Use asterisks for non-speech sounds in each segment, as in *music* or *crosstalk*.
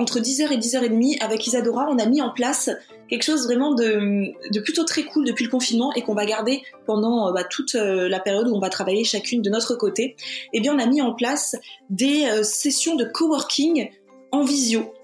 Entre 10h et 10h30, avec Isadora, on a mis en place quelque chose vraiment de, de plutôt très cool depuis le confinement et qu'on va garder pendant euh, bah, toute euh, la période où on va travailler chacune de notre côté. Eh bien, on a mis en place des euh, sessions de coworking en visio.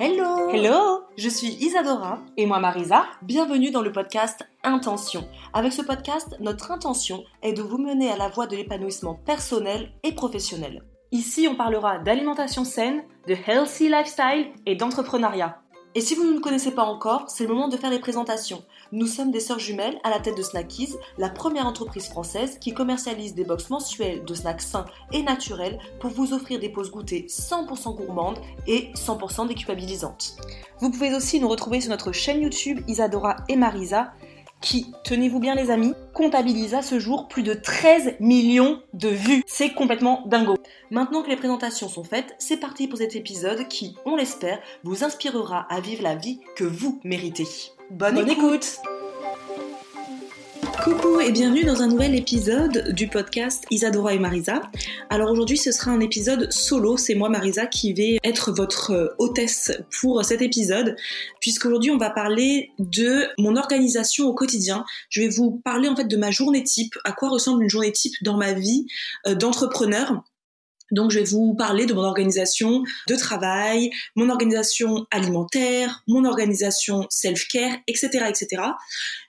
Hello Hello Je suis Isadora Et moi Marisa Bienvenue dans le podcast Intention. Avec ce podcast, notre intention est de vous mener à la voie de l'épanouissement personnel et professionnel. Ici, on parlera d'alimentation saine, de healthy lifestyle et d'entrepreneuriat. Et si vous ne nous connaissez pas encore, c'est le moment de faire les présentations. Nous sommes des sœurs jumelles à la tête de Snackies, la première entreprise française qui commercialise des box mensuelles de snacks sains et naturels pour vous offrir des pauses goûtées 100% gourmandes et 100% déculpabilisantes. Vous pouvez aussi nous retrouver sur notre chaîne YouTube Isadora et Marisa qui, tenez-vous bien les amis, comptabilise à ce jour plus de 13 millions de vues. C'est complètement dingo. Maintenant que les présentations sont faites, c'est parti pour cet épisode qui, on l'espère, vous inspirera à vivre la vie que vous méritez. Bonne, écoute Coucou et bienvenue dans un nouvel épisode du podcast Isadora et Marisa. Alors aujourd'hui ce sera un épisode solo, c'est moi Marisa qui vais être votre euh, hôtesse pour cet épisode puisqu'aujourd'hui on va parler de mon organisation au quotidien. Je vais vous parler en fait de ma journée type, à quoi ressemble une journée type dans ma vie euh, d'entrepreneur. Donc je vais vous parler de mon organisation de travail, mon organisation alimentaire, mon organisation self-care, etc., etc.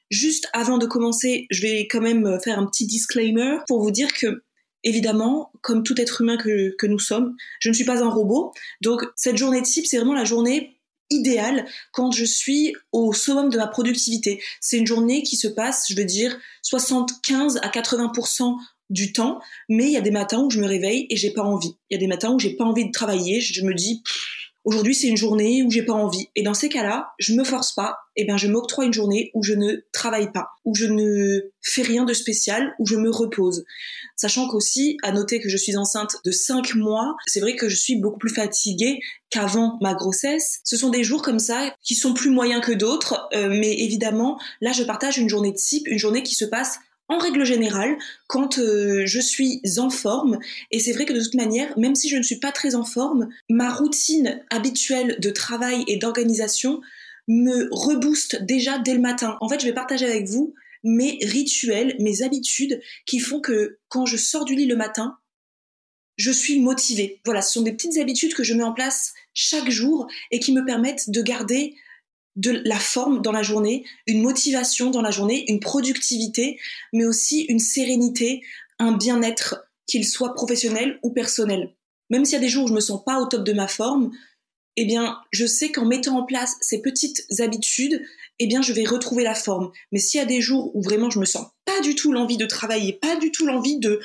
Juste avant de commencer, je vais quand même faire un petit disclaimer pour vous dire que Évidemment, comme tout être humain que, que nous sommes, je ne suis pas un robot. Donc cette journée type, c'est vraiment la journée idéale quand je suis au summum de ma productivité. C'est une journée qui se passe, je veux dire, 75 à 80% du temps, mais il y a des matins où je me réveille et j'ai pas envie. Il y a des matins où j'ai pas envie de travailler, je me dis aujourd'hui c'est une journée où j'ai pas envie. Et dans ces cas-là, je me force pas, et bien je m'octroie une journée où je ne travaille pas, où je ne fais rien de spécial, où je me repose. Sachant qu'aussi, à noter que je suis enceinte de 5 mois, c'est vrai que je suis beaucoup plus fatiguée qu'avant ma grossesse. Ce sont des jours comme ça qui sont plus moyens que d'autres, euh, mais évidemment, là je partage une journée de type, une journée qui se passe en règle générale, quand euh, je suis en forme, et c'est vrai que de toute manière, même si je ne suis pas très en forme, ma routine habituelle de travail et d'organisation me rebooste déjà dès le matin. En fait, je vais partager avec vous mes rituels, mes habitudes qui font que quand je sors du lit le matin, je suis motivée. Voilà, ce sont des petites habitudes que je mets en place chaque jour et qui me permettent de garder de la forme dans la journée, une motivation dans la journée, une productivité, mais aussi une sérénité, un bien-être, qu'il soit professionnel ou personnel. Même s'il y a des jours où je me sens pas au top de ma forme, eh bien, je sais qu'en mettant en place ces petites habitudes, eh bien, je vais retrouver la forme. Mais s'il y a des jours où vraiment je me sens pas du tout l'envie de travailler, pas du tout l'envie de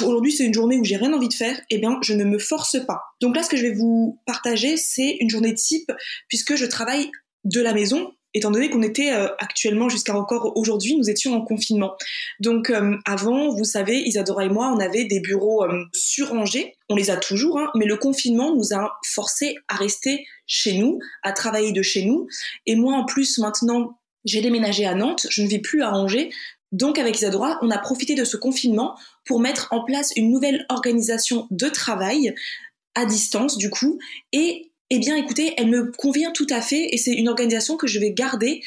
aujourd'hui c'est une journée où j'ai rien envie de faire, eh bien, je ne me force pas. Donc là, ce que je vais vous partager, c'est une journée type puisque je travaille de la maison, étant donné qu'on était euh, actuellement jusqu'à encore aujourd'hui, nous étions en confinement. Donc euh, avant, vous savez, Isadora et moi, on avait des bureaux euh, surrangés, on les a toujours, hein, mais le confinement nous a forcé à rester chez nous, à travailler de chez nous. Et moi, en plus, maintenant, j'ai déménagé à Nantes, je ne vis plus à Angers. Donc avec Isadora, on a profité de ce confinement pour mettre en place une nouvelle organisation de travail à distance du coup et eh bien écoutez, elle me convient tout à fait et c'est une organisation que je vais garder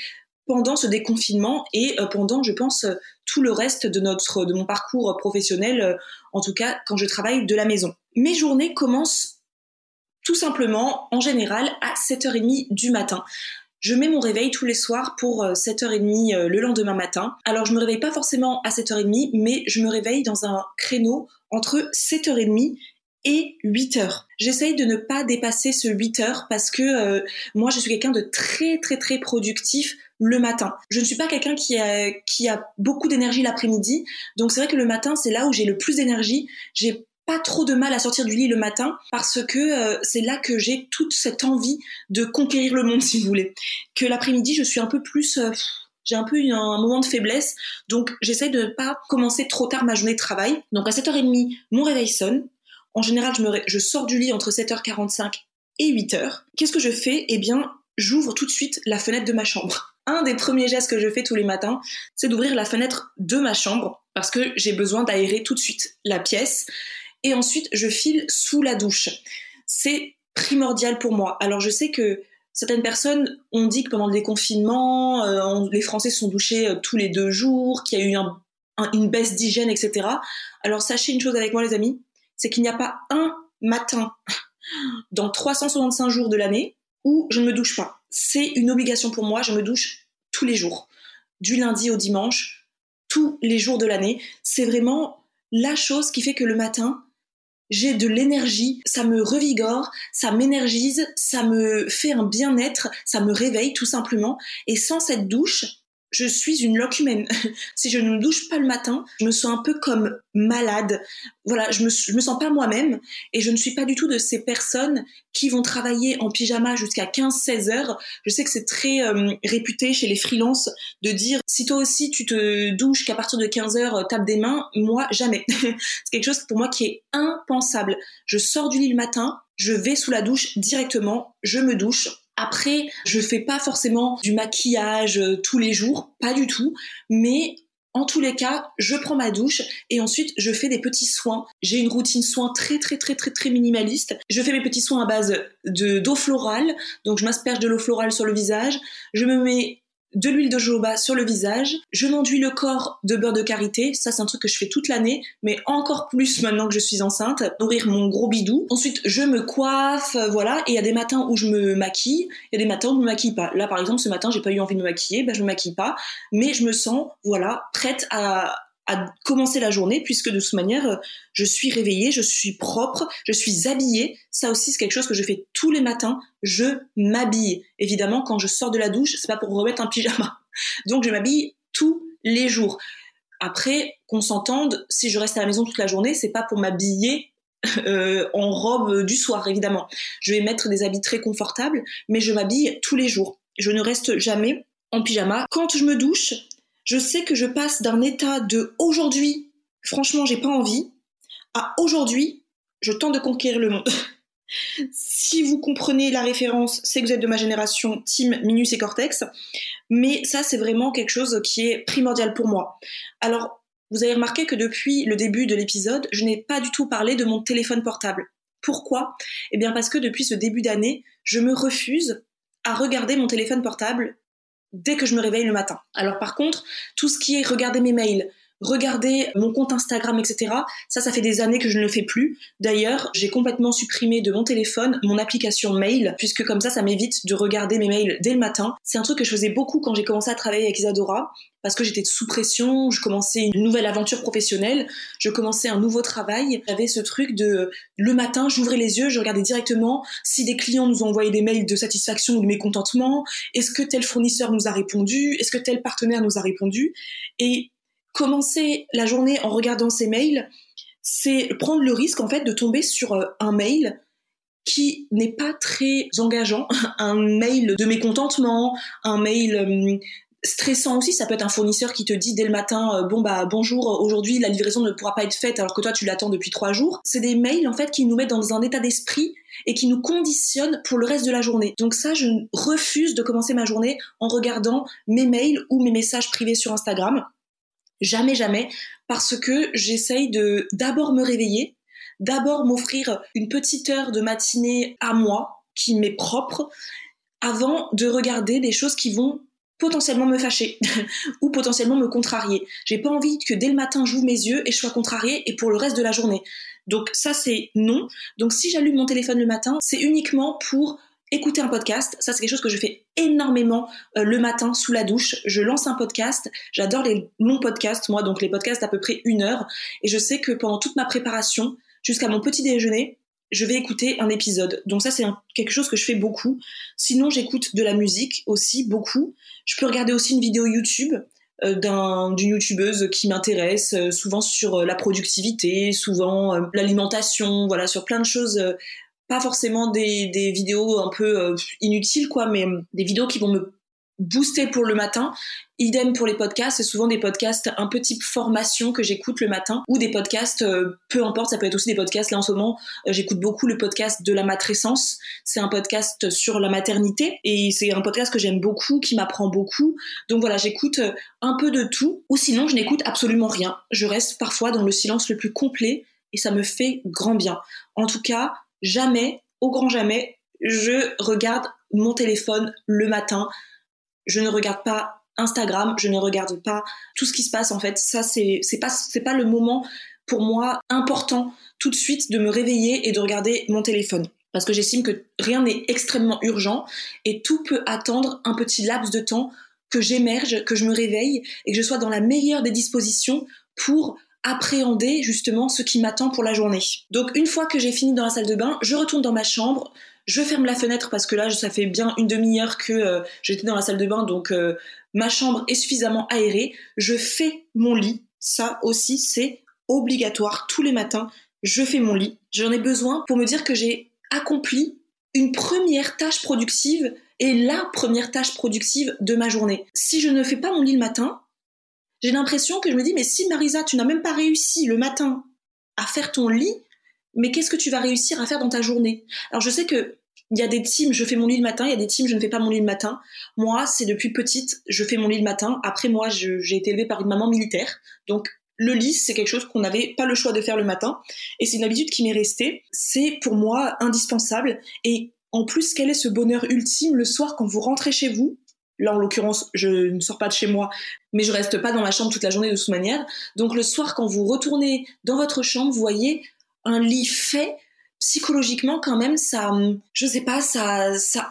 pendant ce déconfinement et euh, pendant, je pense, tout le reste de mon parcours professionnel, euh, en tout cas quand je travaille de la maison. Mes journées commencent tout simplement, en général, à 7h30 du matin. Je mets mon réveil tous les soirs pour 7h30 euh, le lendemain matin. Alors je me réveille pas forcément à 7h30, mais je me réveille dans un créneau entre 7h30 et 8 heures. J'essaye de ne pas dépasser ce 8 heures parce que euh, moi je suis quelqu'un de très très très productif le matin. Je ne suis pas quelqu'un qui a, beaucoup d'énergie l'après-midi, donc c'est vrai que le matin c'est là où j'ai le plus d'énergie. J'ai pas trop de mal à sortir du lit le matin parce que euh, c'est là que j'ai toute cette envie de conquérir le monde *laughs* si vous voulez. Que l'après-midi je suis un peu plus... Euh, j'ai un peu un moment de faiblesse, donc j'essaye de ne pas commencer trop tard ma journée de travail. Donc à 7h30, mon réveil sonne, en général, je, sors du lit entre 7h45 et 8h. Qu'est-ce que je fais? Eh bien, j'ouvre tout de suite la fenêtre de ma chambre. *laughs* Un des premiers gestes que je fais tous les matins, c'est d'ouvrir la fenêtre de ma chambre parce que j'ai besoin d'aérer tout de suite la pièce. Et ensuite, je file sous la douche. C'est primordial pour moi. Alors, je sais que certaines personnes ont dit que pendant le déconfinement, euh, les Français se sont douchés euh, tous les deux jours, qu'il y a eu une baisse d'hygiène, etc. Alors, sachez une chose avec moi, les amis, c'est qu'il n'y a pas un matin dans 365 jours de l'année où je ne me douche pas. C'est une obligation pour moi, je me douche tous les jours, du lundi au dimanche, tous les jours de l'année. C'est vraiment la chose qui fait que le matin, j'ai de l'énergie, ça me revigore, ça m'énergise, ça me fait un bien-être, ça me réveille tout simplement. Et sans cette douche, je suis une loque humaine. *laughs* si je ne me douche pas le matin, je me sens un peu comme malade. Voilà, je me, me sens pas moi-même et je ne suis pas du tout de ces personnes qui vont travailler en pyjama jusqu'à 15-16 heures. Je sais que c'est très euh, réputé chez les freelances de dire si toi aussi tu te douches qu'à partir de 15 heures, euh, tape des mains. Moi, jamais. *laughs* c'est quelque chose pour moi qui est impensable. Je sors du lit le matin, je vais sous la douche directement, je me douche après, je fais pas forcément du maquillage euh, tous les jours, pas du tout, mais en tous les cas, je prends ma douche et ensuite je fais des petits soins. J'ai une routine soins très très très très très minimaliste. Je fais mes petits soins à base de d'eau florale, donc je m'asperge de l'eau florale sur le visage. Je me mets de l'huile de jojoba sur le visage. Je m'enduis le corps de beurre de karité. Ça, c'est un truc que je fais toute l'année, mais encore plus maintenant que je suis enceinte. Nourrir mon gros bidou. Ensuite, je me coiffe, euh, voilà. Et il y a des matins où je me maquille. Il y a des matins où je me maquille pas. Là, par exemple, ce matin, j'ai pas eu envie de me maquiller. Ben, je me maquille pas. Mais je me sens, voilà, prête à, à commencer la journée puisque de toute manière euh, je suis réveillée, je suis propre, je suis habillée. Ça aussi c'est quelque chose que je fais tous les matins. Je m'habille. Évidemment quand je sors de la douche, c'est pas pour remettre un pyjama. *laughs* Donc je m'habille tous les jours. Après qu'on s'entende, si je reste à la maison toute la journée, c'est pas pour m'habiller *laughs* euh, en robe du soir évidemment. Je vais mettre des habits très confortables, mais je m'habille tous les jours. Je ne reste jamais en pyjama. Quand je me douche, je sais que je passe d'un état de aujourd'hui, franchement, j'ai pas envie, à aujourd'hui, je tente de conquérir le monde. *laughs* si vous comprenez la référence, c'est que vous êtes de ma génération Team Minus et Cortex, mais ça, c'est vraiment quelque chose qui est primordial pour moi. Alors, vous avez remarqué que depuis le début de l'épisode, je n'ai pas du tout parlé de mon téléphone portable. Pourquoi? Eh bien parce que depuis ce début d'année, je me refuse à regarder mon téléphone portable dès que je me réveille le matin. Alors par contre, tout ce qui est regarder mes mails, regarder mon compte Instagram, etc. Ça, ça fait des années que je ne le fais plus. D'ailleurs, j'ai complètement supprimé de mon téléphone mon application mail, puisque comme ça, ça m'évite de regarder mes mails dès le matin. C'est un truc que je faisais beaucoup quand j'ai commencé à travailler avec Isadora, parce que j'étais sous pression, je commençais une nouvelle aventure professionnelle, je commençais un nouveau travail. J'avais ce truc de le matin, j'ouvrais les yeux, je regardais directement si des clients nous ont envoyé des mails de satisfaction ou de mécontentement, est-ce que tel fournisseur nous a répondu, est-ce que tel partenaire nous a répondu? Et commencer la journée en regardant ses mails, c'est prendre le risque en fait de tomber sur euh, un mail qui n'est pas très engageant, *laughs* un mail de mécontentement, un mail euh, stressant aussi, ça peut être un fournisseur qui te dit dès le matin euh, bon bah bonjour aujourd'hui la livraison ne pourra pas être faite alors que toi tu l'attends depuis trois jours. C'est des mails en fait qui nous mettent dans un état d'esprit et qui nous conditionnent pour le reste de la journée. Donc ça je refuse de commencer ma journée en regardant mes mails ou mes messages privés sur Instagram. Jamais, jamais, parce que j'essaye de d'abord me réveiller, d'abord m'offrir une petite heure de matinée à moi, qui m'est propre, avant de regarder des choses qui vont potentiellement me fâcher *laughs* ou potentiellement me contrarier. J'ai pas envie que dès le matin j'ouvre mes yeux et je sois contrariée et pour le reste de la journée. Donc ça c'est non. Donc si j'allume mon téléphone le matin, c'est uniquement pour écouter un podcast. Ça, c'est quelque chose que je fais énormément euh, le matin sous la douche. Je lance un podcast. J'adore les longs podcasts, moi, donc les podcasts d'à peu près une heure. Et je sais que pendant toute ma préparation, jusqu'à mon petit déjeuner, je vais écouter un épisode. Donc ça, c'est quelque chose que je fais beaucoup. Sinon, j'écoute de la musique aussi, beaucoup. Je peux regarder aussi une vidéo YouTube euh, d'une youtubeuse qui m'intéresse, euh, souvent sur la productivité, souvent l'alimentation, voilà, sur plein de choses. Pas forcément des, des vidéos un peu inutiles, quoi, mais des vidéos qui vont me booster pour le matin. Idem pour les podcasts, c'est souvent des podcasts un peu type formation que j'écoute le matin ou des podcasts, euh, peu importe, ça peut être aussi des podcasts. Là en ce moment, euh, j'écoute beaucoup le podcast de la matrescence. C'est un podcast sur la maternité et c'est un podcast que j'aime beaucoup, qui m'apprend beaucoup. Donc voilà, j'écoute euh, un peu de tout ou sinon je n'écoute absolument rien. Je reste parfois dans le silence le plus complet et ça me fait grand bien. En tout cas, jamais, au grand jamais, je regarde mon téléphone le matin je ne regarde pas Instagram, je ne regarde pas tout ce qui se passe en fait. Ça c'est pas pas le moment pour moi important tout de suite de me réveiller et de regarder mon téléphone parce que j'estime que rien n'est extrêmement urgent et tout peut attendre un petit laps de temps que j'émerge, que je me réveille et que je sois dans la meilleure des dispositions pour appréhender justement ce qui m'attend pour la journée. Donc une fois que j'ai fini dans la salle de bain, je retourne dans ma chambre, je ferme la fenêtre parce que là, ça fait bien une demi-heure que euh, j'étais dans la salle de bain, donc euh, ma chambre est suffisamment aérée. Je fais mon lit. Ça aussi, c'est obligatoire. Tous les matins, je fais mon lit. J'en ai besoin pour me dire que j'ai accompli une première tâche productive et la première tâche productive de ma journée. Si je ne fais pas mon lit le matin, j'ai l'impression que je me dis, mais si Marisa, tu n'as même pas réussi le matin à faire ton lit, mais qu'est-ce que tu vas réussir à faire dans ta journée? Alors je sais que il y a des teams, je fais mon lit le matin, il y a des teams, je ne fais pas mon lit le matin. Moi, c'est depuis petite, je fais mon lit le matin. Après, moi, j'ai été élevée par une maman militaire. Donc, le lit, c'est quelque chose qu'on n'avait pas le choix de faire le matin. Et c'est une habitude qui m'est restée. C'est pour moi indispensable. Et en plus, quel est ce bonheur ultime le soir quand vous rentrez chez vous? Là, en l'occurrence, je ne sors pas de chez moi, mais je reste pas dans ma chambre toute la journée de toute manière. Donc, le soir, quand vous retournez dans votre chambre, vous voyez un lit fait, psychologiquement quand même ça je sais pas ça ça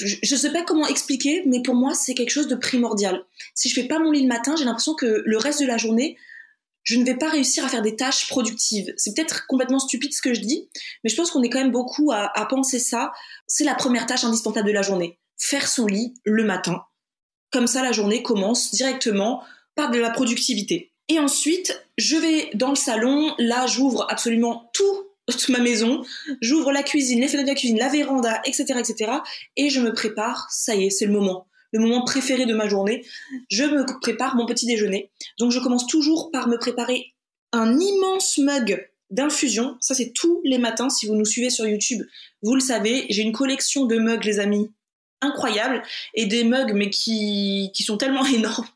je, sais pas comment expliquer mais pour moi c'est quelque chose de primordial. Si je fais pas mon lit le matin j'ai l'impression que le reste de la journée je ne vais pas réussir à faire des tâches productives. C'est peut-être complètement stupide ce que je dis mais je pense qu'on est quand même beaucoup à penser ça. C'est la première tâche indispensable de la journée faire son lit le matin comme ça la journée commence directement par de la productivité et ensuite, je vais dans le salon. Là, j'ouvre absolument tout toute ma maison, j'ouvre la cuisine, les fenêtres de la cuisine, la véranda, etc., etc. Et je me prépare, ça y est, c'est le moment. Le moment préféré de ma journée. Je me prépare mon petit déjeuner. Donc je commence toujours par me préparer un immense mug d'infusion. Ça c'est tous les matins. Si vous nous suivez sur YouTube, vous le savez. J'ai une collection de mugs, les amis, incroyable. Et des mugs, mais qui, qui sont tellement *laughs* énormes.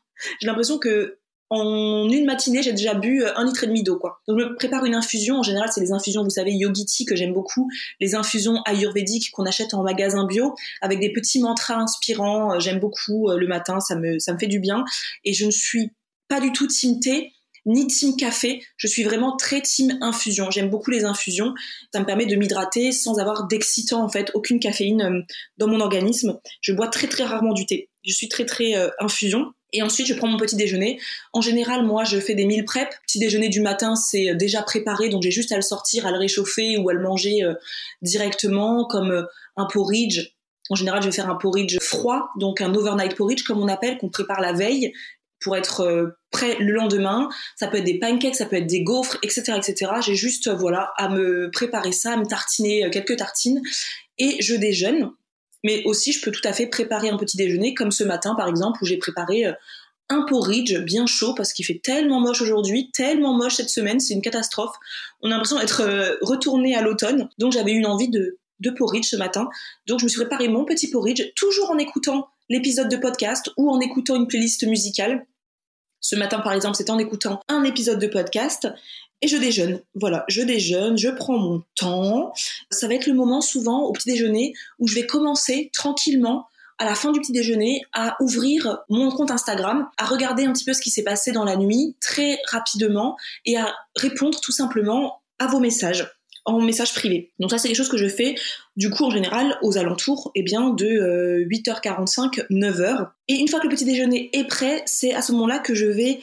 J'ai l'impression que en une matinée, j'ai déjà bu euh, un litre et demi d'eau, quoi. Donc, je me prépare une infusion. En général, c'est les infusions, vous savez, yogiti que j'aime beaucoup, les infusions ayurvédiques qu'on achète en magasin bio, avec des petits mantras inspirants. Euh, j'aime beaucoup euh, le matin, ça me ça me fait du bien. Et je ne suis pas du tout team thé ni team café. Je suis vraiment très team infusion. J'aime beaucoup les infusions. Ça me permet de m'hydrater sans avoir d'excitant en fait, aucune caféine dans mon organisme. Je bois très très rarement du thé. Je suis très très infusion. Et ensuite, je prends mon petit déjeuner. En général, moi, je fais des meal prep. Petit déjeuner du matin, c'est euh, déjà préparé, donc j'ai juste à le sortir, à le réchauffer ou à le manger euh, directement, comme euh, un porridge. En général, je vais faire un porridge froid, donc un overnight porridge, comme on appelle, qu'on prépare la veille pour être prêt le lendemain. Ça peut être des pancakes, ça peut être des gaufres, etc., etc. J'ai juste, voilà, à me préparer ça, à me tartiner quelques tartines et je déjeune. Mais aussi, je peux tout à fait préparer un petit déjeuner, comme ce matin par exemple, où j'ai préparé euh, un porridge bien chaud parce qu'il fait tellement moche aujourd'hui, tellement moche cette semaine, c'est une catastrophe. On a l'impression d'être euh, retourné à l'automne. Donc j'avais une envie de, de porridge ce matin. Donc je me suis préparé mon petit porridge, toujours en écoutant l'épisode de podcast ou en écoutant une playlist musicale. Ce matin, par exemple, c'était en écoutant un épisode de podcast et je déjeune. Voilà, je déjeune, je prends mon temps. Ça va être le moment souvent au petit déjeuner où je vais commencer tranquillement à la fin du petit déjeuner à ouvrir mon compte Instagram, à regarder un petit peu ce qui s'est passé dans la nuit très rapidement et à répondre tout simplement à vos messages en message privé. Donc ça c'est quelque chose que je fais du coup en général aux alentours eh bien de 8h45 euh, 9h et une fois que le petit déjeuner est prêt, c'est à ce moment-là que je vais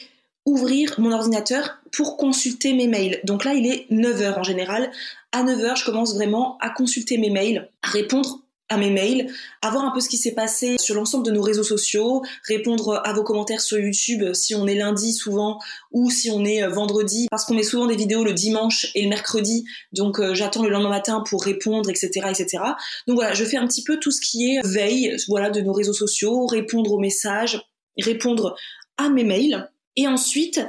ouvrir mon ordinateur pour consulter mes mails. Donc là, il est 9h en général. À 9h, je commence vraiment à consulter mes mails, à répondre à mes mails, à voir un peu ce qui s'est passé sur l'ensemble de nos réseaux sociaux, répondre à vos commentaires sur YouTube si on est lundi souvent ou si on est euh, vendredi, parce qu'on met souvent des vidéos le dimanche et le mercredi, donc euh, j'attends le lendemain matin pour répondre, etc., etc. Donc voilà, je fais un petit peu tout ce qui est veille, voilà, de nos réseaux sociaux, répondre aux messages, répondre à mes mails, et ensuite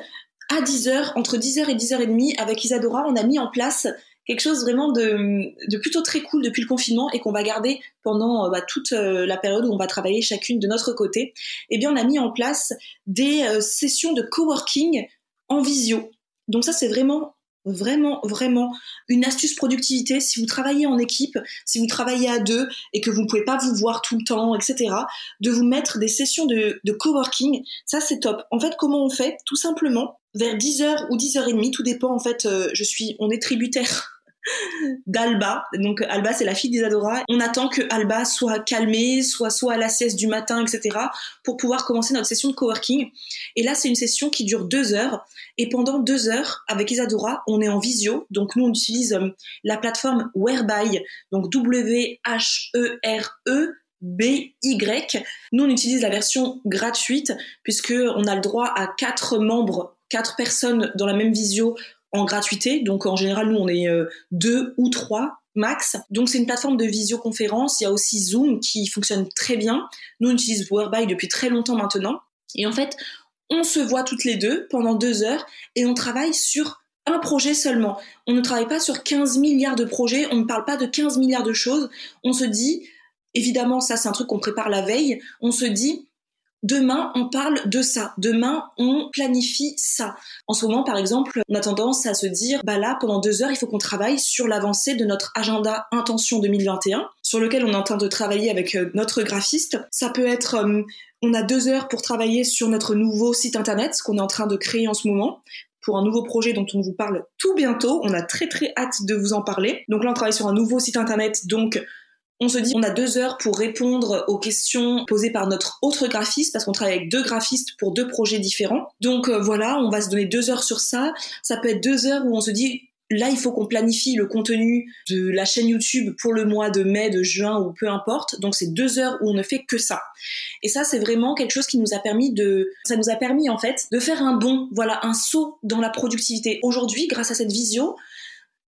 à 10h, entre 10h et 10h30, avec Isadora, on a mis en place quelque chose vraiment de, plutôt très cool depuis le confinement et qu'on va garder pendant euh, bah, toute euh, la période où on va travailler chacune de notre côté, eh bien on a mis en place des euh, sessions de coworking en visio. Donc ça c'est vraiment vraiment vraiment une astuce productivité si vous travaillez en équipe, si vous travaillez à deux et que vous ne pouvez pas vous voir tout le temps, etc. De vous mettre des sessions de, de coworking, ça c'est top. En fait, comment on fait? Tout simplement vers 10h ou 10h30, tout dépend en fait, je suis, on est tributaire d'Alba. Donc Alba, c'est la fille d'Isadora. On attend que Alba soit calmée, soit soit à la sieste du matin, etc. pour pouvoir commencer notre session de coworking. Et là, c'est une session qui dure deux heures. Et pendant deux heures, avec Isadora, on est en visio. Donc nous, on utilise euh, la plateforme Whereby, donc W-H-E-R-E. b y Nous, on utilise la version gratuite puisque on a le droit à quatre membres, quatre personnes dans la même visio en gratuité. Donc en général, nous, on est euh, deux ou trois max. Donc c'est une plateforme de visioconférence. Il y a aussi Zoom qui fonctionne très bien. Nous, on utilise Whereby depuis très longtemps maintenant. Et en fait, on se voit toutes les deux pendant deux heures et on travaille sur un projet seulement. On ne travaille pas sur 15 milliards de projets, on ne parle pas de 15 milliards de choses. On se dit, évidemment, ça c'est un truc qu'on prépare la veille, on se dit, Demain, on parle de ça. Demain, on planifie ça. En ce moment, par exemple, on a tendance à se dire, bah là, pendant deux heures, il faut qu'on travaille sur l'avancée de notre agenda Intention 2021, sur lequel on est en train de travailler avec euh, notre graphiste. Ça peut être, euh, on a deux heures pour travailler sur notre nouveau site internet, ce qu'on est en train de créer en ce moment pour un nouveau projet dont on vous parle tout bientôt. On a très très hâte de vous en parler. Donc là, on travaille sur un nouveau site internet, donc on se dit on a deux heures pour répondre aux questions posées par notre autre graphiste parce qu'on travaille avec deux graphistes pour deux projets différents. Donc euh, voilà, on va se donner deux heures sur ça. Ça peut être deux heures où on se dit là il faut qu'on planifie le contenu de la chaîne YouTube pour le mois de mai, de juin ou peu importe. Donc c'est deux heures où on ne fait que ça. Et ça c'est vraiment quelque chose qui nous a permis de, ça nous a permis en fait de faire un bond, voilà un saut dans la productivité. Aujourd'hui, grâce à cette visio,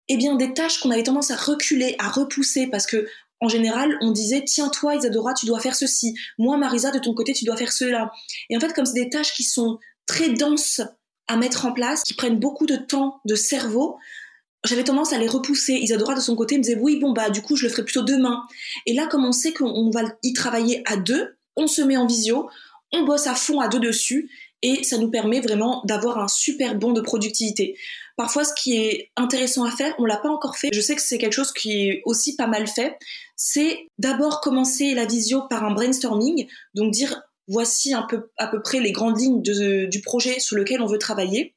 eh bien, des tâches qu'on avait tendance à reculer, à repousser, parce que en général, on disait tiens toi Isadora, tu dois faire ceci. Moi Marisa, de ton côté, tu dois faire cela. Et en fait, comme c'est des tâches qui sont très denses à mettre en place, qui prennent beaucoup de temps, de cerveau, j'avais tendance à les repousser. Isadora de son côté me disait oui bon bah du coup je le ferai plutôt demain. Et là, comme on sait qu'on va y travailler à deux, on se met en visio, on bosse à fond à deux dessus et ça nous permet vraiment d'avoir un super bon de productivité. Parfois, ce qui est intéressant à faire, on l'a pas encore fait. Je sais que c'est quelque chose qui est aussi pas mal fait. C'est d'abord commencer la visio par un brainstorming, donc dire voici un peu à peu près les grandes lignes du projet sur lequel on veut travailler,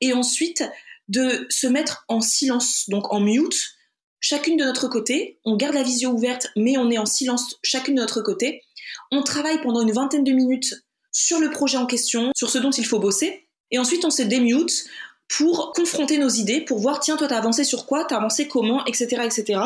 et ensuite de se mettre en silence, donc en mute, chacune de notre côté. On garde la visio ouverte, mais on est en silence chacune de notre côté. On travaille pendant une vingtaine de minutes sur le projet en question, sur ce dont il faut bosser. Et ensuite, on se démute, pour confronter nos idées, pour voir, tiens, toi, t'as avancé sur quoi, t'as avancé comment, etc., etc.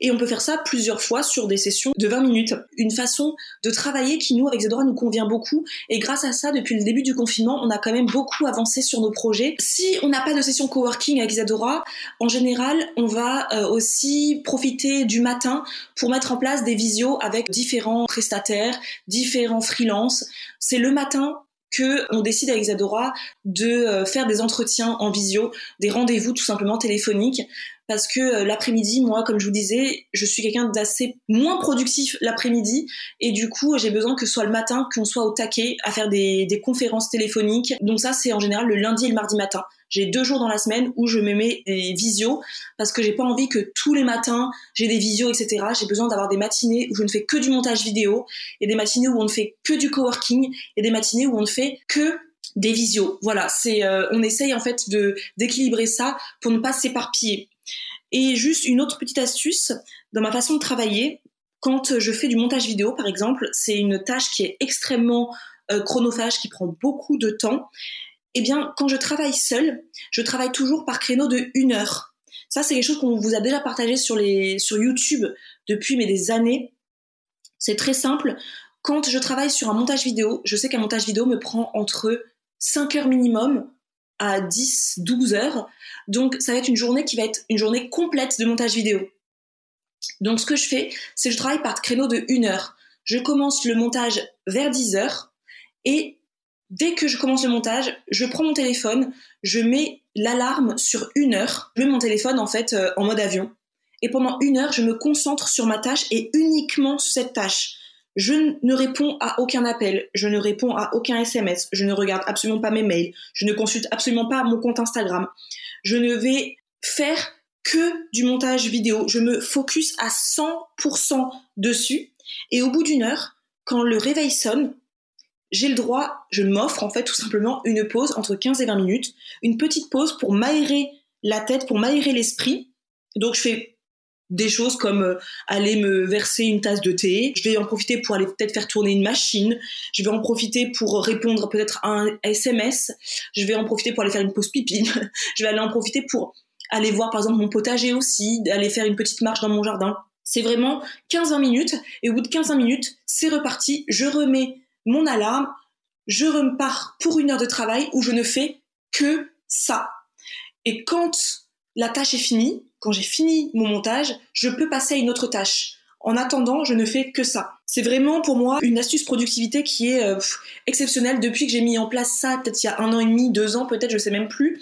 Et on peut faire ça plusieurs fois sur des sessions de 20 minutes. Une façon de travailler qui, nous, avec Zedora, nous convient beaucoup. Et grâce à ça, depuis le début du confinement, on a quand même beaucoup avancé sur nos projets. Si on n'a pas de session coworking avec Isadora, en général, on va euh, aussi profiter du matin pour mettre en place des visios avec différents prestataires, différents freelances. C'est le matin que on décide avec Isadora de euh, faire des entretiens en visio, des rendez-vous tout simplement téléphoniques parce que euh, l'après-midi, moi, comme je vous disais, je suis quelqu'un d'assez moins productif l'après-midi, et du coup, j'ai besoin que ce soit le matin, qu'on soit au taquet à faire des, des conférences téléphoniques. Donc ça, c'est en général le lundi et le mardi matin. J'ai deux jours dans la semaine où je me mets des visios parce que j'ai pas envie que tous les matins j'ai des visios, etc. J'ai besoin d'avoir des matinées où je ne fais que du montage vidéo et des matinées où on ne fait que du coworking et des matinées où on ne fait que des visios. Voilà, c'est euh, on essaye en fait de d'équilibrer ça pour ne pas s'éparpiller. Et juste une autre petite astuce dans ma façon de travailler, quand je fais du montage vidéo par exemple, c'est une tâche qui est extrêmement euh, chronophage, qui prend beaucoup de temps. eh bien, quand je travaille seule, je travaille toujours par créneau de une heure. Ça, c'est quelque chose qu'on vous a déjà partagé sur, les, sur YouTube depuis mais des années. C'est très simple. Quand je travaille sur un montage vidéo, je sais qu'un montage vidéo me prend entre 5 heures minimum à 10, 12 heures. Donc, ça va être une journée qui va être une journée complète de montage vidéo. Donc, ce que je fais, c'est que je travaille par créneau de 1 heure. Je commence le montage vers 10 heures et dès que je commence le montage, je prends mon téléphone, je mets l'alarme sur une heure, je mets mon téléphone en fait euh, en mode avion. Et pendant une heure, je me concentre sur ma tâche et uniquement sur cette tâche. Je ne réponds à aucun appel, je ne réponds à aucun SMS, je ne regarde absolument pas mes mails, je ne consulte absolument pas mon compte Instagram. Je ne vais faire que du montage vidéo. Je me focus à 100% dessus. Et au bout d'une heure, quand le réveil sonne, j'ai le droit, je m'offre en fait tout simplement une pause entre 15 et 20 minutes, une petite pause pour m'aérer la tête, pour m'aérer l'esprit. Donc je fais des choses comme euh, aller me verser une tasse de thé, je vais en profiter pour aller peut-être faire tourner une machine, je vais en profiter pour répondre peut-être à un SMS, je vais en profiter pour aller faire une pause pipi, *laughs* je vais aller en profiter pour aller voir par exemple mon potager aussi, aller faire une petite marche dans mon jardin. C'est vraiment 15-20 minutes et au bout de 15-20 minutes, c'est reparti, je remets mon alarme, je repars pour une heure de travail où je ne fais que ça. Et quand la tâche est finie, quand j'ai fini mon montage, je peux passer à une autre tâche. En attendant, je ne fais que ça. C'est vraiment pour moi une astuce productivité qui est euh, exceptionnelle depuis que j'ai mis en place ça, peut-être il y a un an et demi, deux ans, peut-être, je sais même plus.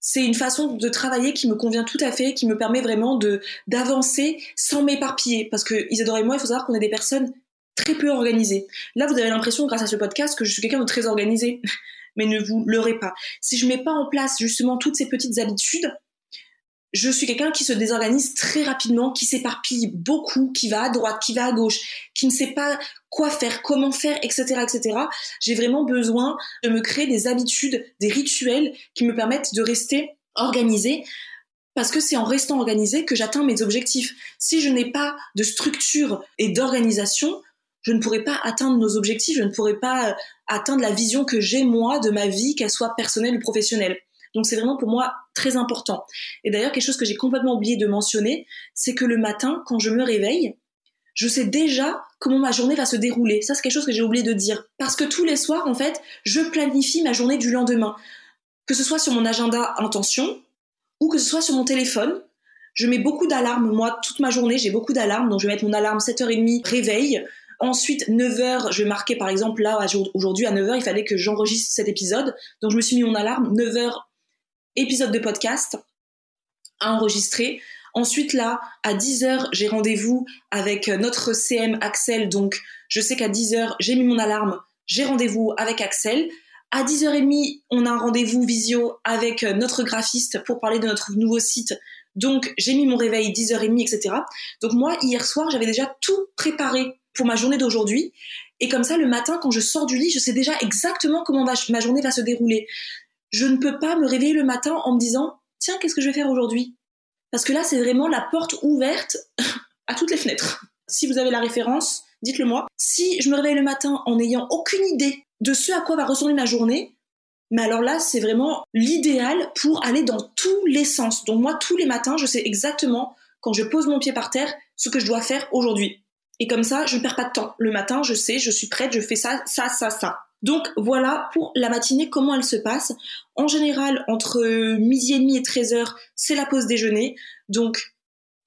C'est une façon de travailler qui me convient tout à fait, qui me permet vraiment de d'avancer sans m'éparpiller. Parce que Isadora et moi, il faut savoir qu'on est des personnes très peu organisé. Là, vous avez l'impression, grâce à ce podcast, que je suis quelqu'un de très organisé. *laughs* Mais ne vous leurrez pas. Si je mets pas en place justement toutes ces petites habitudes, je suis quelqu'un qui se désorganise très rapidement, qui s'éparpille beaucoup, qui va à droite, qui va à gauche, qui ne sait pas quoi faire, comment faire, etc., etc. J'ai vraiment besoin de me créer des habitudes, des rituels qui me permettent de rester organisée parce que c'est en restant organisée que j'atteins mes objectifs. Si je n'ai pas de structure et d'organisation, je ne pourrais pas atteindre nos objectifs, je ne pourrais pas euh, atteindre la vision que j'ai moi de ma vie, qu'elle soit personnelle ou professionnelle. Donc c'est vraiment pour moi très important. Et d'ailleurs, quelque chose que j'ai complètement oublié de mentionner, c'est que le matin, quand je me réveille, je sais déjà comment ma journée va se dérouler. Ça, c'est quelque chose que j'ai oublié de dire. Parce que tous les soirs, en fait, je planifie ma journée du lendemain. Que ce soit sur mon agenda intention ou que ce soit sur mon téléphone. Je mets beaucoup d'alarmes. Moi, toute ma journée, j'ai beaucoup d'alarmes. Donc, je vais mettre mon alarme 7h30 réveil. Ensuite, 9h, je vais marquer par exemple là, aujourd'hui à 9h, il fallait que j'enregistre cet épisode. Donc je me suis mis mon alarme, 9h, épisode de podcast à enregistrer. Ensuite là, à 10h, j'ai rendez-vous avec notre CM Axel. Donc je sais qu'à 10h, j'ai mis mon alarme, j'ai rendez-vous avec Axel. À 10h30, on a un rendez-vous visio avec notre graphiste pour parler de notre nouveau site. Donc j'ai mis mon réveil 10h30, etc. Donc moi, hier soir, j'avais déjà tout préparé pour ma journée d'aujourd'hui. Et comme ça, le matin, quand je sors du lit, je sais déjà exactement comment ma, journée va se dérouler. Je ne peux pas me réveiller le matin en me disant, tiens, qu'est-ce que je vais faire aujourd'hui? Parce que là, c'est vraiment la porte ouverte *laughs* à toutes les fenêtres. Si vous avez la référence, dites-le moi. Si je me réveille le matin en n'ayant aucune idée de ce à quoi va ressembler ma journée, mais alors là, c'est vraiment l'idéal pour aller dans tous les sens. Donc moi, tous les matins, je sais exactement, quand je pose mon pied par terre, ce que je dois faire aujourd'hui. Et comme ça, je ne perds pas de temps. Le matin, je sais, je suis prête, je fais ça, ça, ça, ça. Donc voilà pour la matinée, comment elle se passe. En général, entre midi et demi et 13 heures, c'est la pause déjeuner. Donc,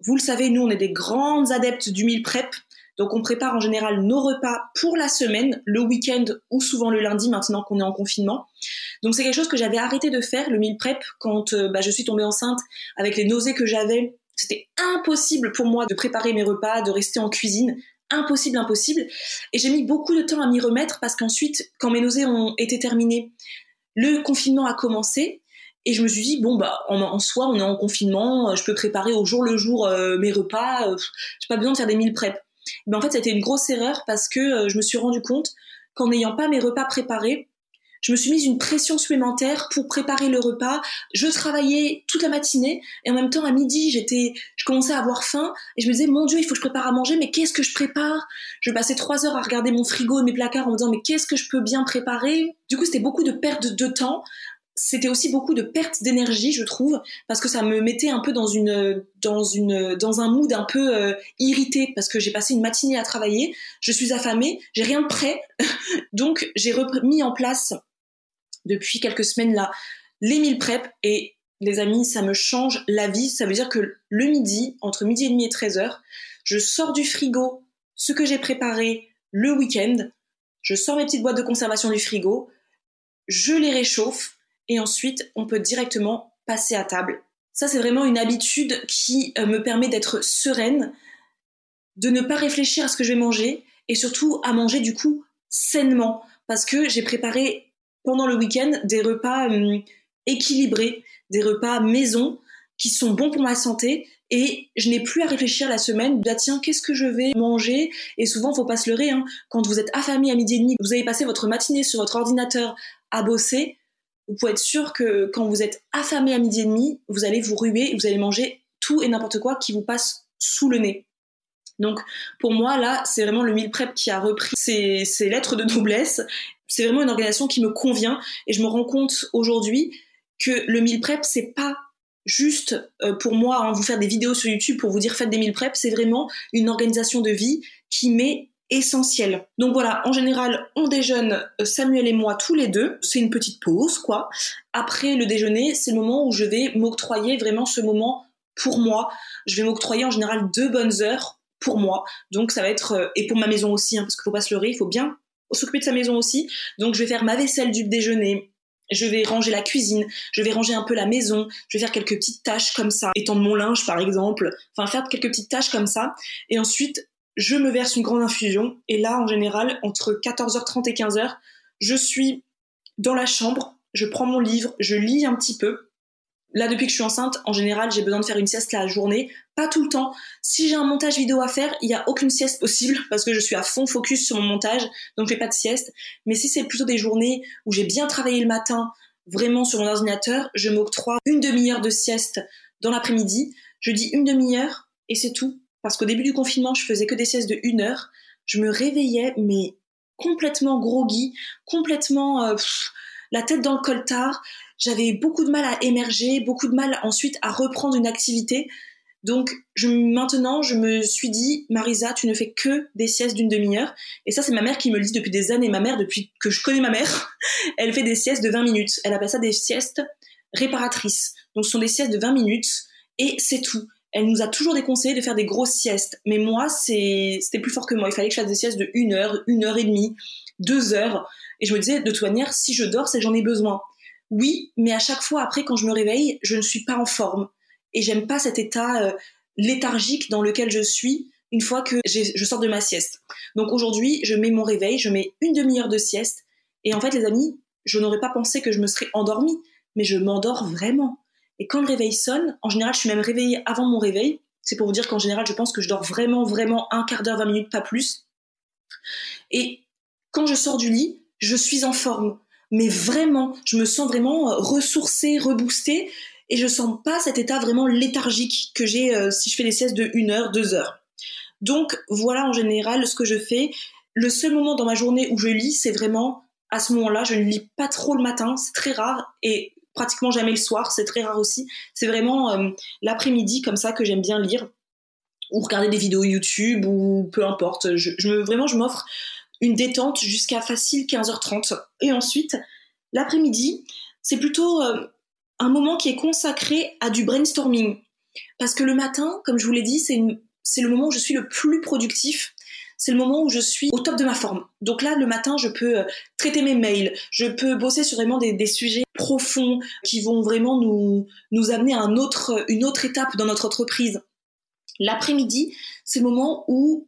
vous le savez, nous, on est des grandes adeptes du meal prep. Donc, on prépare en général nos repas pour la semaine, le week-end ou souvent le lundi maintenant qu'on est en confinement. Donc, c'est quelque chose que j'avais arrêté de faire, le meal prep, quand euh, bah, je suis tombée enceinte avec les nausées que j'avais c'était impossible pour moi de préparer mes repas, de rester en cuisine. Impossible, impossible. Et j'ai mis beaucoup de temps à m'y remettre parce qu'ensuite, quand mes nausées ont été terminées, le confinement a commencé. Et je me suis dit, bon, bah, en, soi, on est en confinement, je peux préparer au jour le jour euh, mes repas, euh, j'ai pas besoin de faire des mille prep. Mais en fait, ça a été une grosse erreur parce que euh, je me suis rendu compte qu'en n'ayant pas mes repas préparés, je me suis mise une pression supplémentaire pour préparer le repas. Je travaillais toute la matinée et en même temps à midi, j'étais, je commençais à avoir faim et je me disais mon Dieu, il faut que je prépare à manger, mais qu'est-ce que je prépare? Je passais trois heures à regarder mon frigo et mes placards en me disant mais qu'est-ce que je peux bien préparer? Du coup, c'était beaucoup de perte de temps. C'était aussi beaucoup de perte d'énergie, je trouve, parce que ça me mettait un peu dans une dans une dans un mood un peu euh, irrité parce que j'ai passé une matinée à travailler, je suis affamée, j'ai rien de prêt, *laughs* donc j'ai mis en place depuis quelques semaines là les meal prep et les amis, ça me change la vie. Ça veut dire que le midi, entre midi et demi et 13 heures, je sors du frigo ce que j'ai préparé le week-end, je sors mes petites boîtes de conservation du frigo, je les réchauffe et ensuite on peut directement passer à table. Ça, c'est vraiment une habitude qui euh, me permet d'être sereine, de ne pas réfléchir à ce que je vais manger et surtout à manger du coup sainement parce que j'ai préparé pendant le week-end des repas hum, équilibrés, des repas maison qui sont bons pour ma santé et je n'ai plus à réfléchir la semaine, bah tiens, qu'est-ce que je vais manger? Et souvent, faut pas se leurrer, hein, quand vous êtes affamé à midi et demi, vous avez passé votre matinée sur votre ordinateur à bosser, vous pouvez être sûr que quand vous êtes affamé à midi et demi, vous allez vous ruer vous allez manger tout et n'importe quoi qui vous passe sous le nez. Donc pour moi là, c'est vraiment le meal prep qui a repris ses, lettres de noblesse. C'est vraiment une organisation qui me convient et je me rends compte aujourd'hui que le meal prep c'est pas juste euh, pour moi hein, vous faire des vidéos sur YouTube pour vous dire faites des meal prep, c'est vraiment une organisation de vie qui met essentiel. Donc voilà, en général, on déjeune euh, Samuel et moi tous les deux. C'est une petite pause, quoi. Après le déjeuner, c'est le moment où je vais m'octroyer vraiment ce moment pour moi. Je vais m'octroyer en général deux bonnes heures pour moi. Donc ça va être euh, et pour ma maison aussi, hein, parce qu'il faut pas se leurrer, il faut bien s'occuper de sa maison aussi. Donc je vais faire ma vaisselle du déjeuner. Je vais ranger la cuisine, je vais ranger un peu la maison, je vais faire quelques petites tâches comme ça, étendre mon linge par exemple, enfin faire quelques petites tâches comme ça. Et ensuite, je me verse une grande infusion et là en général entre 14h30 et 15h je suis dans la chambre je prends mon livre je lis un petit peu là depuis que je suis enceinte en général j'ai besoin de faire une sieste la journée. Pas tout le temps. Si j'ai un montage vidéo à faire il n'y a aucune sieste possible *laughs* parce que je suis à fond focus sur mon montage donc je fais pas de sieste. Mais si c'est plutôt des journées où j'ai bien travaillé le matin vraiment sur mon ordinateur je m'octroie une demi-heure de sieste dans l'après-midi. Je dis une demi-heure et c'est tout. Parce qu'au début du confinement, je faisais que des siestes de une heure. Je me réveillais, mais complètement groggy, complètement euh, la tête dans le coltard. J'avais beaucoup de mal à émerger, beaucoup de mal ensuite à reprendre une activité. Donc maintenant, je me suis dit, Marisa, tu ne fais que des siestes d'une demi-heure. Et ça, c'est ma mère qui me le dit depuis des années. Ma mère, depuis que je connais ma mère, *laughs* elle fait des siestes de 20 minutes. Elle appelle ça des siestes réparatrices. Donc ce sont des siestes de 20 minutes et c'est tout elle nous a toujours déconseillé de faire des grosses siestes. Mais moi, c'était plus fort que moi. Il fallait que je fasse des siestes de une heure, une heure et demie, deux heures. Et je me disais, de toute manière, si je dors, c'est que j'en ai besoin. Oui, mais à chaque fois après, quand je me réveille, je ne suis pas en forme. Et j'aime pas cet état euh, léthargique dans lequel je suis une fois que je sors de ma sieste. Donc aujourd'hui, je mets mon réveil, je mets une demi-heure de sieste. Et en fait, les amis, je n'aurais pas pensé que je me serais endormie, mais je m'endors vraiment. Et quand le réveil sonne, en général, je suis même réveillée avant mon réveil. C'est pour vous dire qu'en général, je pense que je dors vraiment, vraiment un quart d'heure, 20 minutes, pas plus. Et quand je sors du lit, je suis en forme. Mais vraiment, je me sens vraiment euh, ressourcée, reboostée. Et je sens pas cet état vraiment léthargique que j'ai euh, si je fais des siestes de 1 heure, 2 heures. Donc voilà en général ce que je fais. Le seul moment dans ma journée où je lis, c'est vraiment à ce moment-là. Je ne lis pas trop le matin, c'est très rare. Et pratiquement jamais le soir, c'est très rare aussi. C'est vraiment euh, l'après-midi comme ça que j'aime bien lire ou regarder des vidéos YouTube ou peu importe. Je, me, vraiment, je m'offre une détente jusqu'à facile 15h30. Et ensuite, l'après-midi, c'est plutôt euh, un moment qui est consacré à du brainstorming. Parce que le matin, comme je vous l'ai dit, c'est le moment où je suis le plus productif c'est le moment où je suis au top de ma forme. Donc là, le matin, je peux euh, traiter mes mails, je peux bosser sur vraiment des, sujets profonds qui vont vraiment nous, amener à une autre étape dans notre entreprise. L'après-midi, c'est le moment où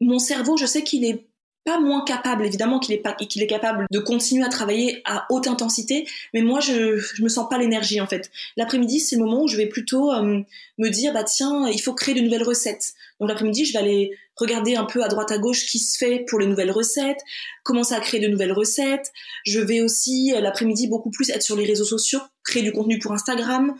mon cerveau, je sais qu'il est pas moins capable, évidemment qu'il est, est capable de continuer à travailler à haute intensité, mais moi, je, je me sens pas l'énergie, en fait. L'après-midi, c'est le moment où je vais plutôt euh, me dire, bah tiens, il faut créer de nouvelles recettes. Donc l'après-midi, je vais aller regarder un peu à droite à gauche qui se fait pour les nouvelles recettes, commencer à créer de nouvelles recettes. Je vais aussi, euh, l'après-midi, beaucoup plus être sur les réseaux sociaux, créer du contenu pour Instagram.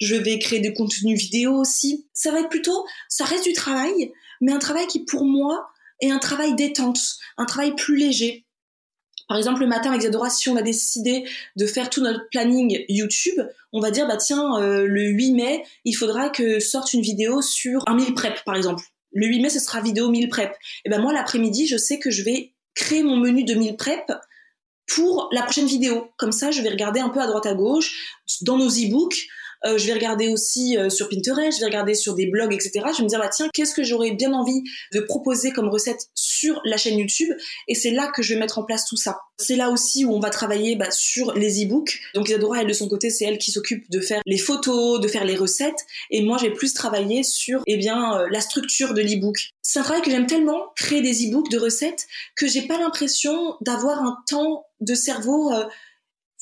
Je vais créer des contenus vidéo aussi. Ça va être plutôt, ça reste du travail, mais un travail qui, pour moi, et un travail détente, un travail plus léger. Par exemple, le matin avec Zadora, si on a décidé de faire tout notre planning YouTube, on va dire bah tiens euh, le 8 mai, il faudra que sorte une vidéo sur un meal prep par exemple. Le 8 mai, ce sera vidéo meal prep. Et ben moi l'après-midi, je sais que je vais créer mon menu de meal prep pour la prochaine vidéo. Comme ça, je vais regarder un peu à droite à gauche dans nos e-books euh, je vais regarder aussi euh, sur Pinterest, je vais regarder sur des blogs, etc. Je vais me dire, bah, tiens, qu'est-ce que j'aurais bien envie de proposer comme recette sur la chaîne YouTube? Et c'est là que je vais mettre en place tout ça. C'est là aussi où on va travailler bah, sur les e-books. Donc Isadora, elle de son côté, c'est elle qui s'occupe de faire les photos, de faire les recettes. Et moi, j'ai plus travaillé sur eh bien, euh, la structure de l'e-book. C'est un travail que j'aime tellement, créer des e-books de recettes, que j'ai pas l'impression d'avoir un temps de cerveau...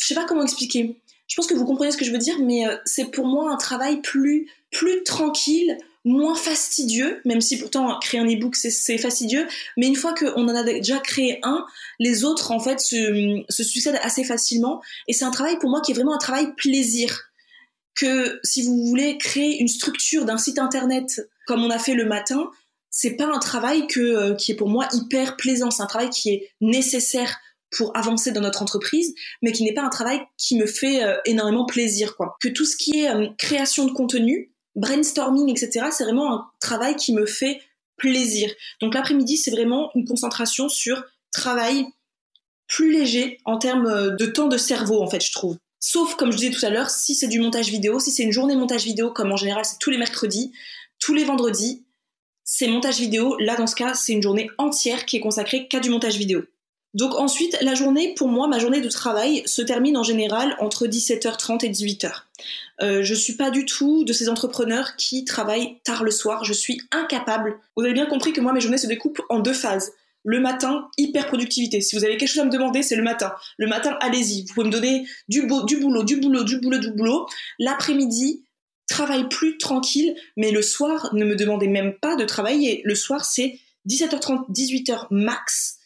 Je sais pas comment expliquer je pense que vous comprenez ce que je veux dire, mais euh, c'est pour moi un travail plus, plus tranquille, moins fastidieux, même si pourtant créer un e-book c'est fastidieux, mais une fois qu'on en a déjà créé un, les autres en fait se, se succèdent assez facilement, et c'est un travail pour moi qui est vraiment un travail plaisir. Que si vous voulez créer une structure d'un site internet comme on a fait le matin, c'est pas un travail que, euh, qui est pour moi hyper plaisant, c'est un travail qui est nécessaire pour avancer dans notre entreprise, mais qui n'est pas un travail qui me fait euh, énormément plaisir, quoi. Que tout ce qui est euh, création de contenu, brainstorming, etc., c'est vraiment un travail qui me fait plaisir. Donc l'après-midi, c'est vraiment une concentration sur travail plus léger en termes euh, de temps de cerveau, en fait, je trouve. Sauf, comme je disais tout à l'heure, si c'est du montage vidéo, si c'est une journée montage vidéo, comme en général c'est tous les mercredis, tous les vendredis, c'est montage vidéo. Là, dans ce cas, c'est une journée entière qui est consacrée qu'à du montage vidéo. Donc ensuite, la journée, pour moi, ma journée de travail se termine en général entre 17h30 et 18h. Euh, je suis pas du tout de ces entrepreneurs qui travaillent tard le soir. Je suis incapable. Vous avez bien compris que moi, mes journées se découpent en deux phases. Le matin, hyper productivité. Si vous avez quelque chose à me demander, c'est le matin. Le matin, allez-y. Vous pouvez me donner du, beau, du boulot, du boulot, du boulot, du boulot. L'après-midi, travail plus tranquille. Mais le soir, ne me demandez même pas de travailler. Le soir, c'est 17h30, 18h max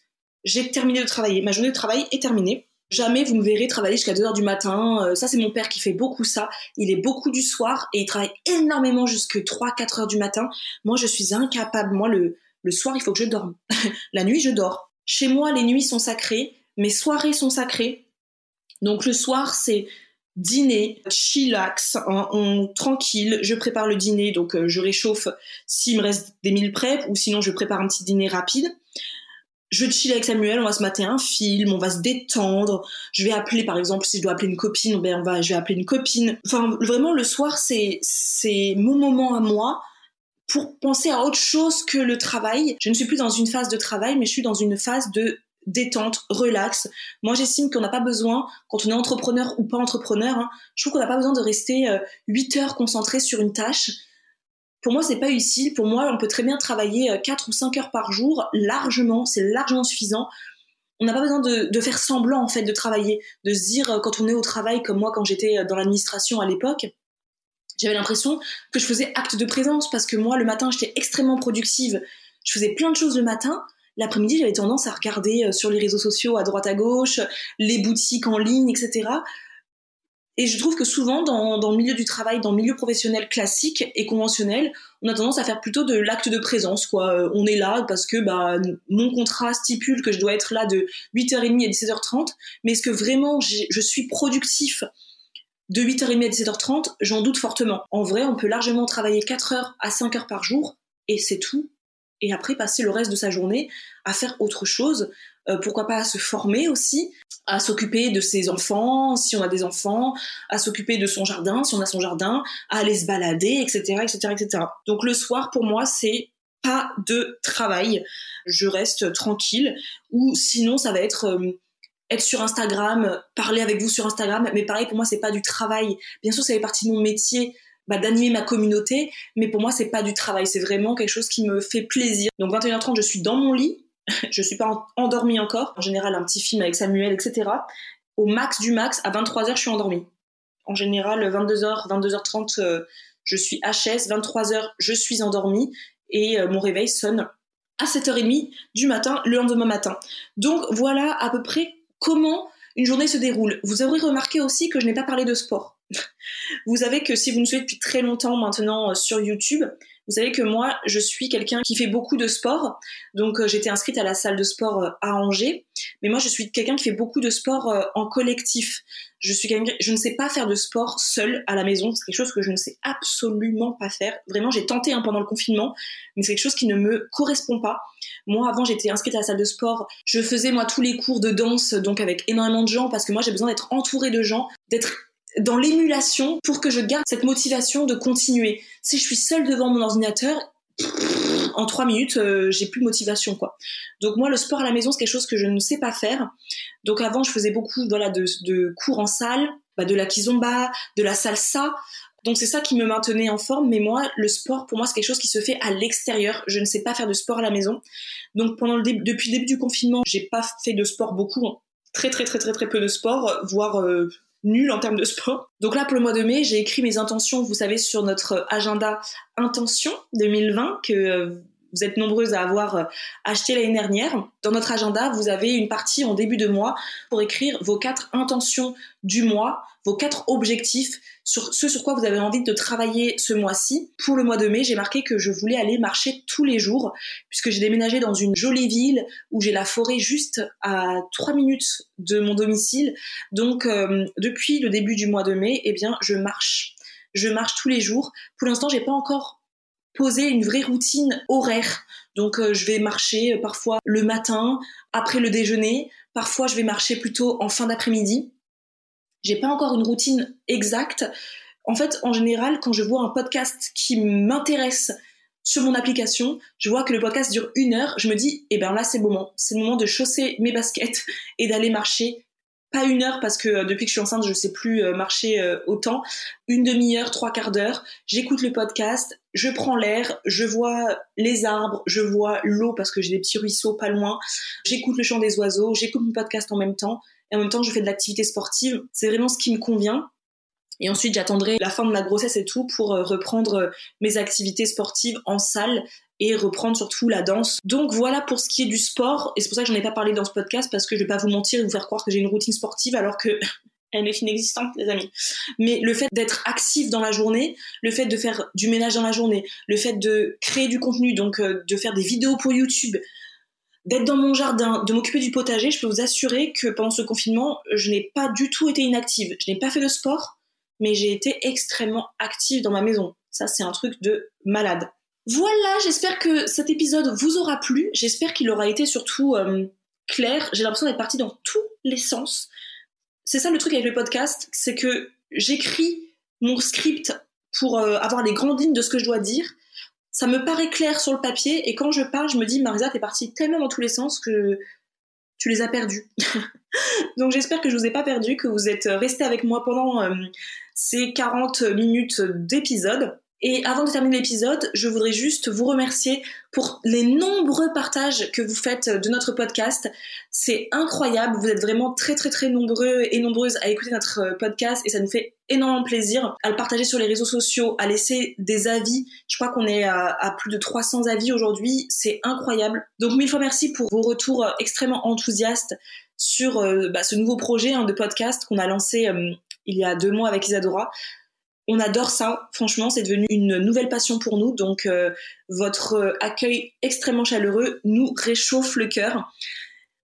j'ai terminé de travailler. Ma journée de travail est terminée. Jamais vous me verrez travailler jusqu'à 2h du matin. Euh, ça, c'est mon père qui fait beaucoup ça. Il est beaucoup du soir et il travaille énormément jusque 3-4 heures du matin. Moi, je suis incapable. Moi, le, le soir, il faut que je dorme. *laughs* La nuit, je dors. Chez moi, les nuits sont sacrées. Mes soirées sont sacrées. Donc, le soir, c'est dîner, chillax, on, tranquille, je prépare le dîner, donc euh, je réchauffe s'il me reste des mille prep, ou sinon je prépare un petit dîner rapide je chill avec Samuel, on va se mater un film, on va se détendre. Je vais appeler, par exemple, si je dois appeler une copine, ben on va, je vais appeler une copine. Enfin, vraiment, le soir, c'est, c'est mon moment à moi pour penser à autre chose que le travail. Je ne suis plus dans une phase de travail, mais je suis dans une phase de détente, relax. Moi, j'estime qu'on n'a pas besoin, quand on est entrepreneur ou pas entrepreneur, hein, je trouve qu'on n'a pas besoin de rester euh, 8 heures concentré sur une tâche. Pour moi, c'est pas utile. Pour moi, on peut très bien travailler 4 euh, ou 5 heures par jour, largement, c'est largement suffisant. On n'a pas besoin de, faire semblant, en fait, de travailler, de se dire, euh, quand on est au travail, comme moi, quand j'étais euh, dans l'administration à l'époque, j'avais l'impression que je faisais acte de présence parce que moi, le matin, j'étais extrêmement productive. Je faisais plein de choses le matin. L'après-midi, j'avais tendance à regarder sur les réseaux sociaux à droite à gauche, les boutiques en ligne, etc. Et je trouve que souvent, dans, dans, le milieu du travail, dans le milieu professionnel classique et conventionnel, on a tendance à faire plutôt de l'acte de présence. Quoi. Euh, on est là parce que bah, mon contrat stipule que je dois être là de 8h30 à 17h30. Mais est-ce que vraiment je suis productif de 8h30 à 17h30 J'en doute fortement. En vrai, on peut largement travailler 4 heures à 5 heures par jour et c'est tout. Et après, passer le reste de sa journée à faire autre chose. Euh, pourquoi pas à se former aussi, à s'occuper de ses enfants, si on a des enfants, à s'occuper de son jardin, si on a son jardin, à aller se balader, etc., etc., etc. Donc le soir, pour moi, c'est pas de travail. Je reste tranquille. Ou sinon, ça va être euh, être sur Instagram, parler avec vous sur Instagram. Mais pareil, pour moi, c'est pas du travail. Bien sûr, ça fait partie de mon métier. Bah, d'animer ma communauté, mais pour moi c'est pas du travail, c'est vraiment quelque chose qui me fait plaisir. Donc 21h30, je suis dans mon lit, *laughs* je suis pas endormie encore. En général, un petit film avec Samuel, etc. Au max du max, à 23h, je suis endormie. En général, 22h, 22h30, je suis HS. 23h, je suis endormie et mon réveil sonne à 7h30 du matin, le lendemain matin. Donc voilà à peu près comment une journée se déroule. Vous aurez remarqué aussi que je n'ai pas parlé de sport. *laughs* vous savez que si vous nous suivez depuis très longtemps maintenant sur YouTube, vous savez que moi, je suis quelqu'un qui fait beaucoup de sport. Donc, euh, j'étais inscrite à la salle de sport euh, à Angers. Mais moi, je suis quelqu'un qui fait beaucoup de sport euh, en collectif. Je suis je ne sais pas faire de sport seul à la maison. C'est quelque chose que je ne sais absolument pas faire. Vraiment, j'ai tenté hein, pendant le confinement, mais c'est quelque chose qui ne me correspond pas. Moi, avant, j'étais inscrite à la salle de sport. Je faisais moi tous les cours de danse, donc avec énormément de gens, parce que moi, j'ai besoin d'être entourée de gens, d'être dans l'émulation pour que je garde cette motivation de continuer. Si je suis seule devant mon ordinateur, en trois minutes, euh, j'ai plus de motivation quoi. Donc moi, le sport à la maison, c'est quelque chose que je ne sais pas faire. Donc avant, je faisais beaucoup voilà de, cours en salle, bah, de la kizomba, de la salsa. Donc c'est ça qui me maintenait en forme. Mais moi, le sport, pour moi, c'est quelque chose qui se fait à l'extérieur. Je ne sais pas faire de sport à la maison. Donc pendant le depuis le début du confinement, j'ai pas fait de sport beaucoup. Très très très très très peu de sport, voire euh, nul en termes de sport. Donc là, pour le mois de mai, j'ai écrit mes intentions, vous savez, sur notre agenda Intention 2020 que euh, vous êtes nombreuses à avoir euh, acheté l'année dernière. Dans notre agenda, vous avez une partie en début de mois pour écrire vos quatre intentions du mois, vos quatre objectifs sur ce sur quoi vous avez envie de travailler ce mois-ci. Pour le mois de mai, j'ai marqué que je voulais aller marcher tous les jours puisque j'ai déménagé dans une jolie ville où j'ai la forêt juste à trois minutes de mon domicile. Donc euh, depuis le début du mois de mai, eh bien je marche. Je marche tous les jours. Pour l'instant, j'ai pas encore poser une vraie routine horaire. Donc euh, je vais marcher euh, parfois le matin, après le déjeuner, parfois je vais marcher plutôt en fin d'après-midi. J'ai pas encore une routine exacte. En fait, en général, quand je vois un podcast qui m'intéresse sur mon application, je vois que le podcast dure une heure, je me dis, eh ben là c'est le moment, c'est le moment de chausser mes baskets *laughs* et d'aller marcher pas une heure parce que euh, depuis que je suis enceinte, je sais plus euh, marcher euh, autant. Une demi-heure, trois quarts d'heure. J'écoute le podcast, je prends l'air, je vois les arbres, je vois l'eau parce que j'ai des petits ruisseaux pas loin. J'écoute le chant des oiseaux, j'écoute mon podcast en même temps. Et en même temps, je fais de l'activité sportive. C'est vraiment ce qui me convient. Et ensuite, j'attendrai la fin de ma grossesse et tout pour reprendre mes activités sportives en salle et reprendre surtout la danse. Donc voilà pour ce qui est du sport, et c'est pour ça que j'en ai pas parlé dans ce podcast, parce que je vais pas vous mentir et vous faire croire que j'ai une routine sportive alors que *laughs* elle est inexistante, les amis. Mais le fait d'être actif dans la journée, le fait de faire du ménage dans la journée, le fait de créer du contenu, donc euh, de faire des vidéos pour YouTube, d'être dans mon jardin, de m'occuper du potager, je peux vous assurer que pendant ce confinement, je n'ai pas du tout été inactive. Je n'ai pas fait de sport, mais j'ai été extrêmement active dans ma maison. Ça, c'est un truc de malade. Voilà, j'espère que cet épisode vous aura plu. J'espère qu'il aura été surtout euh, clair. J'ai l'impression d'être partie dans tous les sens. C'est ça le truc avec le podcast, c'est que j'écris mon script pour euh, avoir les grandes lignes de ce que je dois dire. Ça me paraît clair sur le papier et quand je parle, je me dis Marisa, t'es partie tellement dans tous les sens que tu les as perdus. *laughs* Donc j'espère que je vous ai pas perdu, que vous êtes resté avec moi pendant euh, ces 40 minutes d'épisode. Et avant de terminer l'épisode, je voudrais juste vous remercier pour les nombreux partages que vous faites de notre podcast. C'est incroyable, vous êtes vraiment très très très nombreux et nombreuses à écouter notre podcast et ça nous fait énormément plaisir à le partager sur les réseaux sociaux, à laisser des avis. Je crois qu'on est à, plus de 300 avis aujourd'hui, c'est incroyable. Donc mille fois merci pour vos retours extrêmement enthousiastes sur euh, bah, ce nouveau projet hein, de podcast qu'on a lancé euh, il y a deux mois avec Isadora. On adore ça, franchement, c'est devenu une nouvelle passion pour nous. Donc, euh, votre euh, accueil extrêmement chaleureux nous réchauffe le cœur.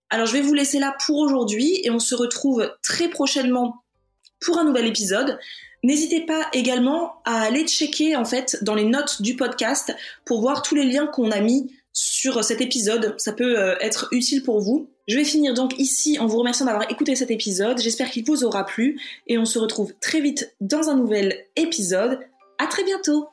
Alors, je vais vous laisser là pour aujourd'hui et on se retrouve très prochainement pour un nouvel épisode. N'hésitez pas également à aller checker en fait dans les notes du podcast pour voir tous les liens qu'on a mis sur cet épisode. Ça peut euh, être utile pour vous. Je vais finir donc ici en vous remerciant d'avoir écouté cet épisode. J'espère qu'il vous aura plu et on se retrouve très vite dans un nouvel épisode. À très bientôt!